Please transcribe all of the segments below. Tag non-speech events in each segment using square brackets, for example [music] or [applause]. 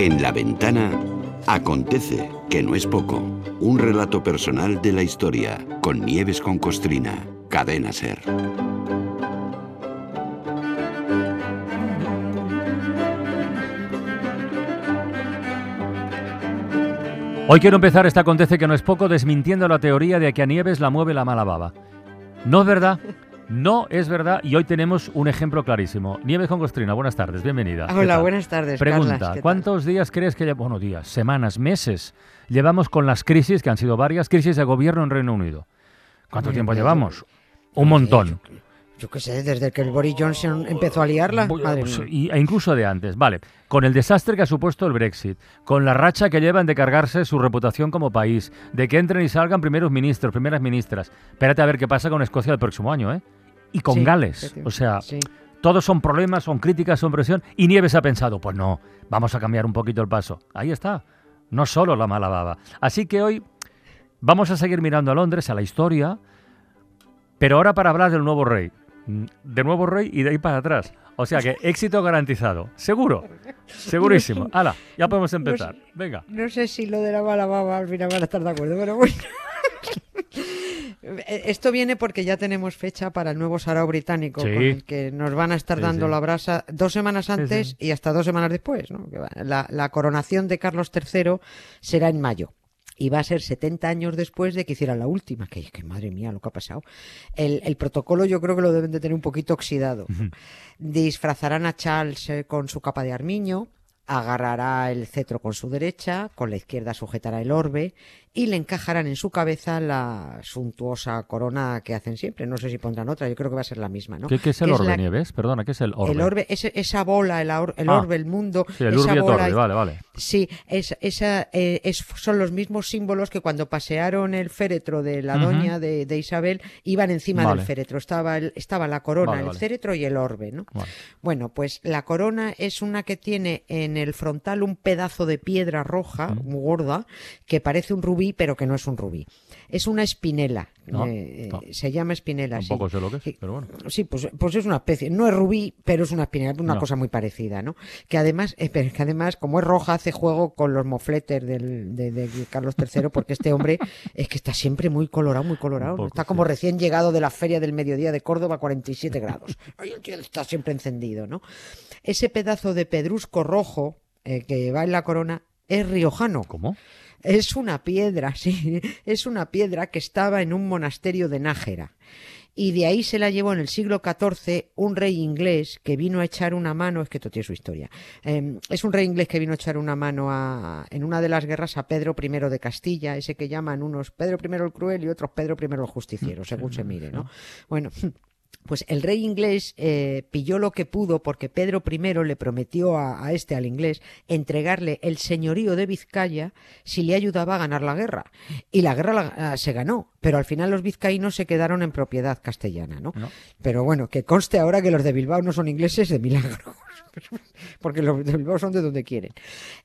En la ventana acontece, que no es poco, un relato personal de la historia con Nieves con Costrina, cadena ser. Hoy quiero empezar esta acontece que no es poco desmintiendo la teoría de que a Nieves la mueve la mala baba. No es verdad. No es verdad y hoy tenemos un ejemplo clarísimo. Nieves con Costrina, buenas tardes, bienvenida. ¿Qué Hola, buenas tardes. Pregunta. ¿cuántos días crees que, lle- bueno, días, semanas, meses, llevamos con las crisis, que han sido varias, crisis de gobierno en Reino Unido? ¿Cuánto tiempo pues, llevamos? yo Un sé, montón. Yo, yo qué sé, desde que el Boris Johnson empezó a liarla. Madre pues, mía. y- e incluso de antes, vale. Con el desastre que ha supuesto el Brexit, con la racha que llevan de cargarse su reputación como país, de que entren y salgan primeros ministros, primeras ministras. Espérate a ver qué pasa con Escocia el próximo año, ¿eh? Y con Sí, Gales. O sea, sí. todos son problemas, son críticas, son presión. Y Nieves ha pensado, pues no, vamos a cambiar un poquito el paso. Ahí está. No solo la mala baba. Así que hoy vamos a seguir mirando a Londres, a la historia, pero ahora para hablar del nuevo rey. Mm, De nuevo rey y de ahí para atrás. O sea que éxito garantizado. Seguro. Segurísimo. [laughs] Hala, ya podemos empezar. Venga. No sé si lo de la mala baba al final van a estar de acuerdo, pero bueno. Esto viene porque ya tenemos fecha para el nuevo sarao británico, Sí. con el que nos van a estar Sí, dando sí. la brasa dos semanas antes y hasta dos semanas después. ¿no? La, la coronación de Carlos III será en mayo. Y va a ser 70 años después de que hicieran la última. Que, que madre mía, lo que ha pasado. El, el protocolo yo creo que lo deben de tener un poquito oxidado. Disfrazarán a Charles eh, con su capa de armiño, agarrará el cetro con su derecha, con la izquierda sujetará el orbe y le encajarán en su cabeza la suntuosa corona que hacen siempre. No sé si pondrán otra, yo creo que va a ser la misma, ¿no? ¿Qué, qué es el orbe, la- Nieves? Perdona, ¿qué es el orbe? El orbe, esa bola, el, aor- el Ah. orbe, el mundo, Sí, el esa bola orbi, vale, vale. Sí, es, esa, eh, es- son los mismos símbolos que cuando pasearon el féretro de la doña de, de Isabel iban encima Vale. del féretro. Estaba, el- estaba la corona, Vale, el vale. féretro y el orbe, ¿no? Bueno, pues la corona es una que tiene en el frontal un pedazo de piedra roja, muy gorda, que parece un rubí, pero que no es un rubí. Es una espinela. No, eh, no. Se llama espinela. Tampoco sí. sé lo que es, Sí. pero bueno. Sí, pues, pues es una especie, no es rubí, pero es una espinela, una No. cosa muy parecida, ¿no? Que además, eh, pero que además, como es roja, hace juego con los mofletes del, de, de Carlos III, porque este hombre es que está siempre muy colorado, muy colorado. Está como sí. recién llegado de la feria del mediodía de Córdoba, 47 grados. [laughs] Ay, el tío está siempre encendido, ¿no? Ese pedazo de pedrusco rojo eh, que va en la corona es riojano. ¿Cómo? Es una piedra, [laughs] sí, es una piedra que estaba en un monasterio de Nájera. Y de ahí se la llevó en el siglo XIV un rey inglés que vino a echar una mano, es que esto tiene su historia, eh, es un rey inglés que vino a echar una mano a, en una de las guerras a Pedro I de Castilla, ese que llaman unos Pedro I el cruel y otros Pedro I el justiciero, según se mire, ¿no? Bueno, pues el rey inglés eh, pilló lo que pudo porque Pedro I le prometió a, este, al inglés, entregarle el señorío de Vizcaya si le ayudaba a ganar la guerra. Y la guerra la- se ganó, pero al final los vizcaínos se quedaron en propiedad castellana, ¿no? No. Pero bueno, que conste ahora que los de Bilbao no son ingleses de milagro. [laughs] Porque los de Bilbao son de donde quieren.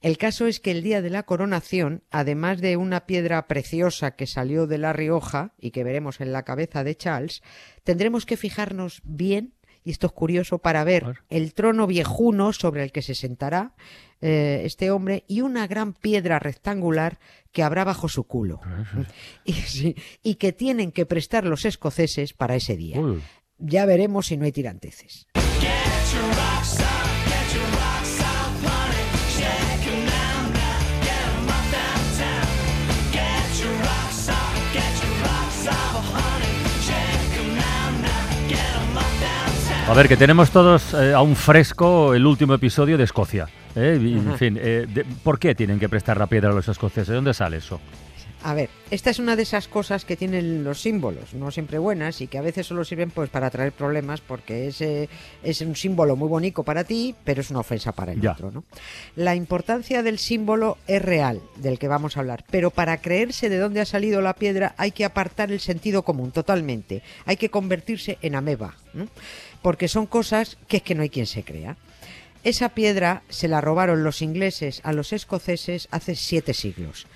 El caso es que el día de la coronación, además de una piedra preciosa que salió de La Rioja y que veremos en la cabeza de Charles, tendremos que fijarnos bien, y esto es curioso, para ver ver. el trono viejuno sobre el que se sentará eh, este hombre y una gran piedra rectangular que habrá bajo su culo. [laughs] Y, sí, y que tienen que prestar los escoceses para ese día. Uy, Ya veremos si no hay tiranteces. A ver, que tenemos todos eh, aún fresco el último episodio de Escocia. ¿eh? Y, En fin, eh, de- ¿por qué tienen que prestar la piedra a los escoceses? ¿De dónde sale eso? A ver, esta es una de esas cosas que tienen los símbolos, no siempre buenas y que a veces solo sirven pues para traer problemas porque es, es un símbolo muy bonito para ti, pero es una ofensa para el Ya. otro, ¿no? La importancia del símbolo es real, del que vamos a hablar, pero para creerse de dónde ha salido la piedra hay que apartar el sentido común totalmente, hay que convertirse en ameba, ¿no? Porque son cosas que es que no hay quien se crea. Esa piedra se la robaron los ingleses a los escoceses hace siete siglos.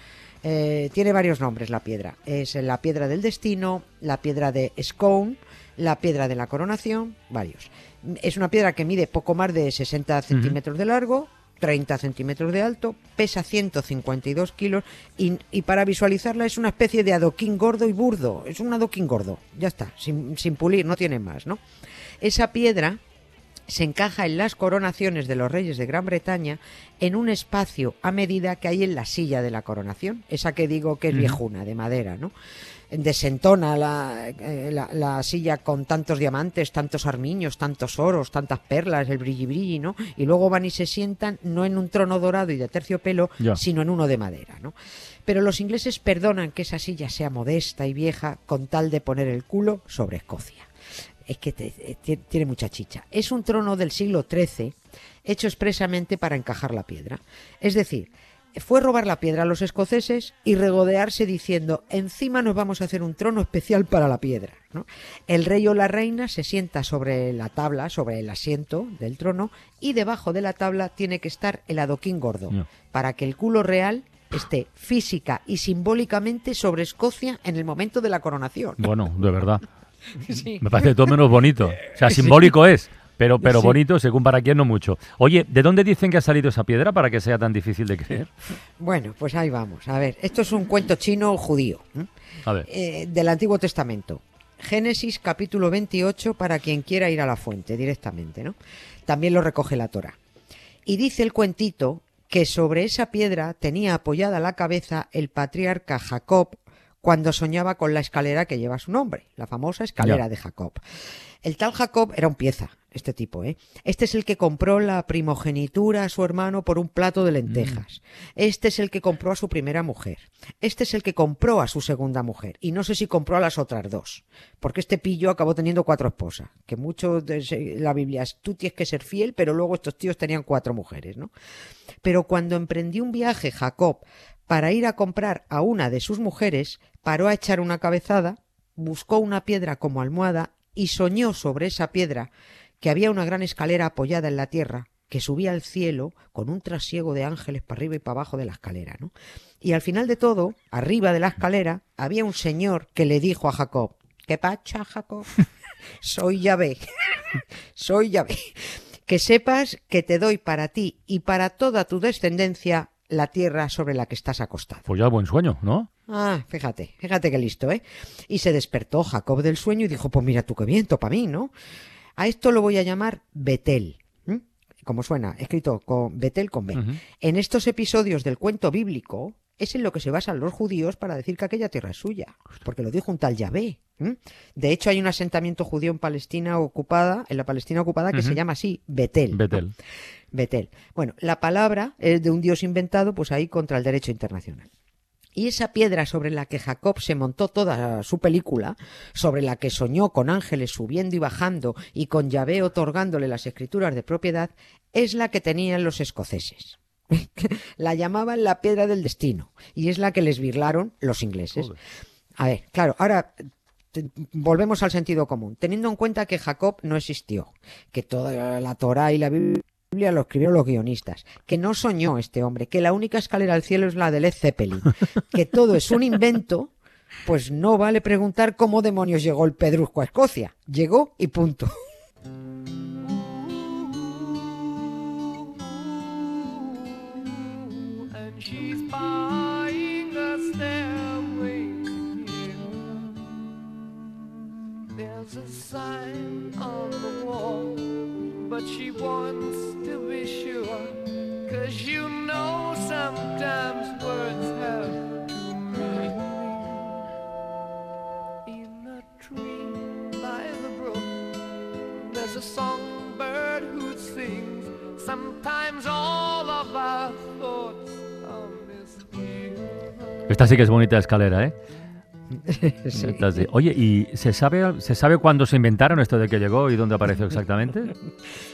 Eh, tiene varios nombres la piedra. Es la piedra del destino, la piedra de Scone, la piedra de la coronación, varios. Es una piedra que mide poco más de 60 centímetros de largo, 30 centímetros de alto, pesa 152 kilos y, y para visualizarla es una especie de adoquín gordo y burdo. Es un adoquín gordo, ya está, sin, sin pulir, no tiene más, ¿no? Esa piedra se encaja en las coronaciones de los reyes de Gran Bretaña en un espacio a medida que hay en la silla de la coronación, esa que digo que es viejuna, de madera, ¿no? Desentona la, eh, la- la silla con tantos diamantes, tantos armiños, tantos oros, tantas perlas, el brilli brilli, ¿no? Y luego van y se sientan no en un trono dorado y de terciopelo, Ya. sino en uno de madera, ¿no? Pero los ingleses perdonan que esa silla sea modesta y vieja con tal de poner el culo sobre Escocia es que te- eh, ti- tiene mucha chicha. Es un trono del siglo XIII hecho expresamente para encajar la piedra. Es decir, fue robar la piedra a los escoceses y regodearse diciendo encima nos vamos a hacer un trono especial para la piedra. ¿no? El rey o la reina se sienta sobre la tabla, sobre el asiento del trono y debajo de la tabla tiene que estar el adoquín gordo para que el culo real esté física y simbólicamente sobre Escocia en el momento de la coronación. Bueno, de verdad. [laughs] Sí. Me parece todo menos bonito. O sea, simbólico es, pero, pero Sí. bonito, según para quién, no mucho. Oye, ¿de dónde dicen que ha salido esa piedra para que sea tan difícil de creer? Bueno, pues ahí vamos. A ver, esto es un cuento chino judío ¿eh? A ver. Eh, del Antiguo Testamento. Génesis capítulo 28 para quien quiera ir a la fuente directamente, ¿no? También lo recoge la Torah. Y dice el cuentito que sobre esa piedra tenía apoyada la cabeza el patriarca Jacob cuando soñaba con la escalera que lleva su nombre, la famosa escalera Ya. de Jacob. El tal Jacob era un pieza, este tipo, ¿eh? Este es el que compró la primogenitura a su hermano por un plato de lentejas. Este es el que compró a su primera mujer. Este es el que compró a su segunda mujer. Y no sé si compró a las otras dos. Porque este pillo acabó teniendo cuatro esposas. Que mucho de la Biblia es tú tienes que ser fiel, pero luego estos tíos tenían cuatro mujeres, ¿no? Pero cuando emprendió un viaje Jacob para ir a comprar a una de sus mujeres, paró a echar una cabezada, buscó una piedra como almohada y soñó sobre esa piedra que había una gran escalera apoyada en la tierra que subía al cielo con un trasiego de ángeles para arriba y para abajo de la escalera, ¿no? Y al final de todo, arriba de la escalera, había un señor que le dijo a Jacob, ¿qué pacha, Jacob? [laughs] Soy Yahvé, [laughs] soy Yahvé. Que sepas que te doy para ti y para toda tu descendencia la tierra sobre la que estás acostado. Pues ya buen sueño, ¿no? Ah, fíjate, fíjate qué listo, ¿eh? Y se despertó Jacob del sueño y dijo, pues mira tú qué viento para mí, ¿no? A esto lo voy a llamar Betel. Como suena, escrito con Betel con B. En estos episodios del cuento bíblico es en lo que se basan los judíos para decir que aquella tierra es suya, porque lo dijo un tal Yahvé. De hecho, hay un asentamiento judío en Palestina ocupada, en la Palestina ocupada, que se llama así Betel. ¿no? Betel. Bueno, la palabra es de un dios inventado, pues ahí contra el derecho internacional. Y esa piedra sobre la que Jacob se montó toda su película, sobre la que soñó con ángeles subiendo y bajando y con Yahvé otorgándole las escrituras de propiedad, es la que tenían los escoceses. [laughs] la llamaban la piedra del destino y es la que les birlaron los ingleses. Joder. A ver, claro, ahora volvemos al sentido común. Teniendo en cuenta que Jacob no existió, que toda la Torá y la Biblia lo escribieron los guionistas, que no soñó este hombre, que la única escalera al cielo es la de Led Zeppelin, que todo es un invento, pues no vale preguntar cómo demonios llegó el pedrusco a Escocia. Llegó y punto. There's but she wants. Cause you know sometimes words have two meanings. In a tree by the brook, there's a songbird who sings. Sometimes all of our thoughts are misgiven. Esta sí que es bonita escalera, ¿eh? [laughs] Sí. Esta sí. Oye, ¿y se sabe, se sabe cuándo se inventaron esto de que llegó y dónde apareció exactamente?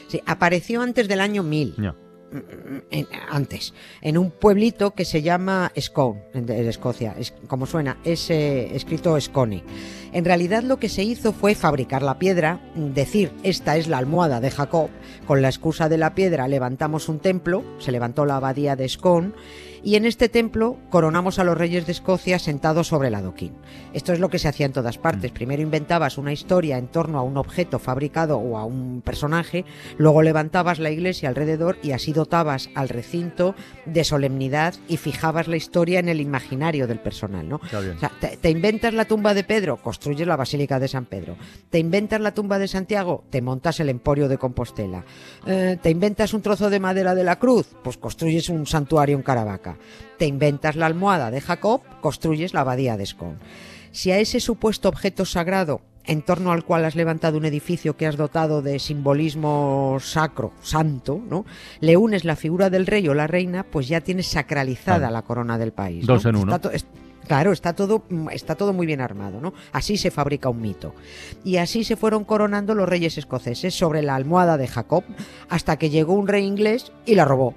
Sí, apareció antes del año 1000. No. Antes, en un pueblito que se llama Scone, en, Escocia, es, como suena, es escrito Scone. En realidad lo que se hizo fue fabricar la piedra, decir, esta es la almohada de Jacob, con la excusa de la piedra levantamos un templo, se levantó la abadía de Scone, y en este templo coronamos a los reyes de Escocia sentados sobre el adoquín. Esto es lo que se hacía en todas partes. Primero inventabas una historia en torno a un objeto fabricado o a un personaje, luego levantabas la iglesia alrededor y así dotabas al recinto de solemnidad y fijabas la historia en el imaginario del personal, ¿no? Está bien. O sea, te, te inventas la tumba de Pedro, construyes la Basílica de San Pedro. Te inventas la tumba de Santiago, te montas el Emporio de Compostela. Eh, te inventas un trozo de madera de la cruz, pues construyes un santuario en Caravaca. Te inventas la almohada de Jacob, construyes la abadía de Scone. Si a ese supuesto objeto sagrado en torno al cual has levantado un edificio que has dotado de simbolismo sacro, santo, ¿no? Le unes la figura del rey o la reina, pues ya tienes sacralizada la corona del país. Dos ¿no? en uno. Está Claro, está todo, mm, está todo muy bien armado, ¿no? Así se fabrica un mito. Y así se fueron coronando los reyes escoceses sobre la almohada de Jacob, hasta que llegó un rey inglés y la robó.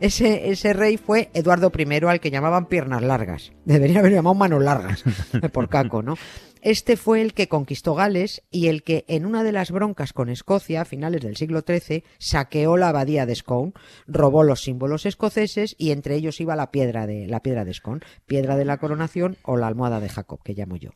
Ese, ese rey fue Eduardo I, al que llamaban piernas largas. Debería haber llamado manos largas, [laughs] por caco, ¿no? Este fue el que conquistó Gales y el que en una de las broncas con Escocia a finales del siglo XIII saqueó la abadía de Scone, robó los símbolos escoceses y entre ellos iba la piedra de la piedra de Scone, piedra de la coronación o la almohada de Jacob, que llamo yo.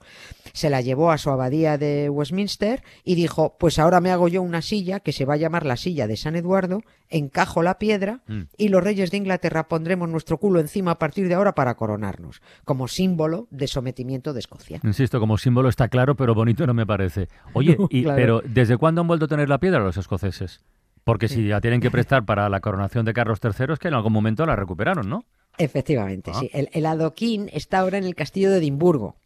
Se la llevó a su abadía de Westminster y dijo, pues ahora me hago yo una silla que se va a llamar la silla de San Eduardo, encajo la piedra Mm. y los reyes de Inglaterra pondremos nuestro culo encima a partir de ahora para coronarnos, como símbolo de sometimiento de Escocia. Insisto, como símbolo está claro, pero bonito no me parece. Oye, [laughs] No, y, claro. pero ¿desde cuándo han vuelto a tener la piedra los escoceses? Porque si la tienen que [laughs] prestar para la coronación de Carlos III es que en algún momento la recuperaron, ¿no? Efectivamente, Ah. sí. El, el adoquín está ahora en el castillo de Edimburgo.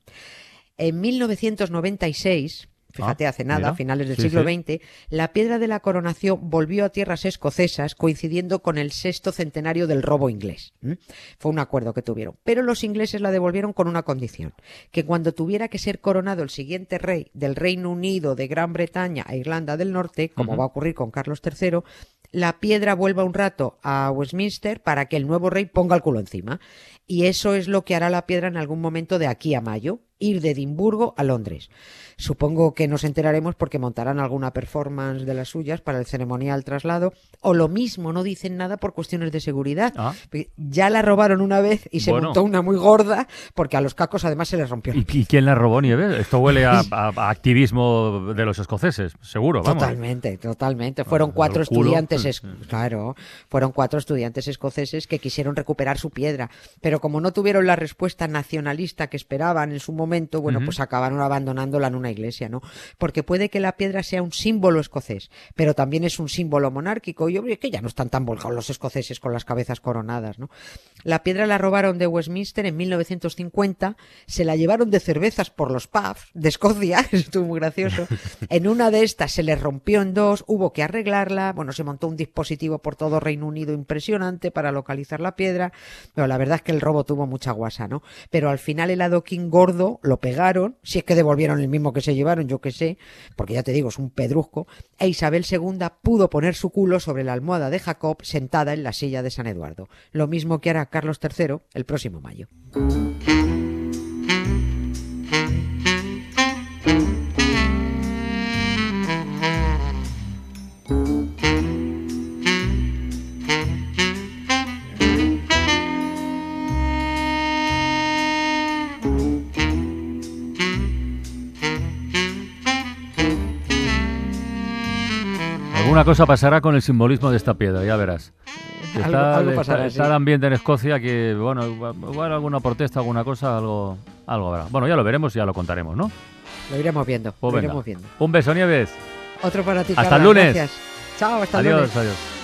En 1996, fíjate, Ah, hace nada, a finales del Sí, siglo sí. XX, la piedra de la coronación volvió a tierras escocesas coincidiendo con el sexto centenario del robo inglés. Fue un acuerdo que tuvieron. Pero los ingleses la devolvieron con una condición, que cuando tuviera que ser coronado el siguiente rey del Reino Unido, de Gran Bretaña e Irlanda del Norte, como va a ocurrir con Carlos III, la piedra vuelva un rato a Westminster para que el nuevo rey ponga el culo encima. Y eso es lo que hará la piedra en algún momento de aquí a mayo, ir de Edimburgo a Londres. Supongo que nos enteraremos porque montarán alguna performance de las suyas para el ceremonial traslado, o lo mismo, no dicen nada por cuestiones de seguridad. Ah. Ya la robaron una vez y se Bueno. montó una muy gorda porque a los cacos además se les rompió. ¿Y, y quién la robó, Nieves? Esto huele a, [laughs] a- a activismo de los escoceses, seguro, vamos. Totalmente, totalmente. Fueron Ah, cuatro el culo. estudiantes, es- [laughs] claro, fueron cuatro estudiantes escoceses que quisieron recuperar su piedra, pero como no tuvieron la respuesta nacionalista que esperaban en su momento, bueno, pues acabaron abandonándola en una iglesia, ¿no? Porque puede que la piedra sea un símbolo escocés, pero también es un símbolo monárquico y hombre, que ya no están tan volcados los escoceses con las cabezas coronadas, ¿no? La piedra la robaron de Westminster en 1950, se la llevaron de cervezas por los pubs de Escocia, [laughs] estuvo muy gracioso. En una de estas se les rompió en dos, hubo que arreglarla, bueno, se montó un dispositivo por todo Reino Unido impresionante para localizar la piedra, pero la verdad es que el robo tuvo mucha guasa, ¿no? Pero al final el adoquín gordo lo pegaron, si es que devolvieron el mismo que se llevaron, yo que sé, porque ya te digo, es un pedrusco, e Isabel II pudo poner su culo sobre la almohada de Jacob sentada en la silla de San Eduardo, lo mismo que hará Carlos III el próximo mayo. Alguna cosa pasará con el simbolismo de esta piedra, ya verás. Algo- Está, algo está- pasará, está sí. el ambiente en Escocia que, bueno, igual, alguna protesta, alguna cosa, algo, algo habrá. Bueno, ya lo veremos y ya lo contaremos, ¿no? Lo iremos viendo, Pues lo iremos viendo. Un beso, Nieves. Otro para ti, Hasta el lunes. gracias. Chao, hasta el Adiós, lunes. adiós.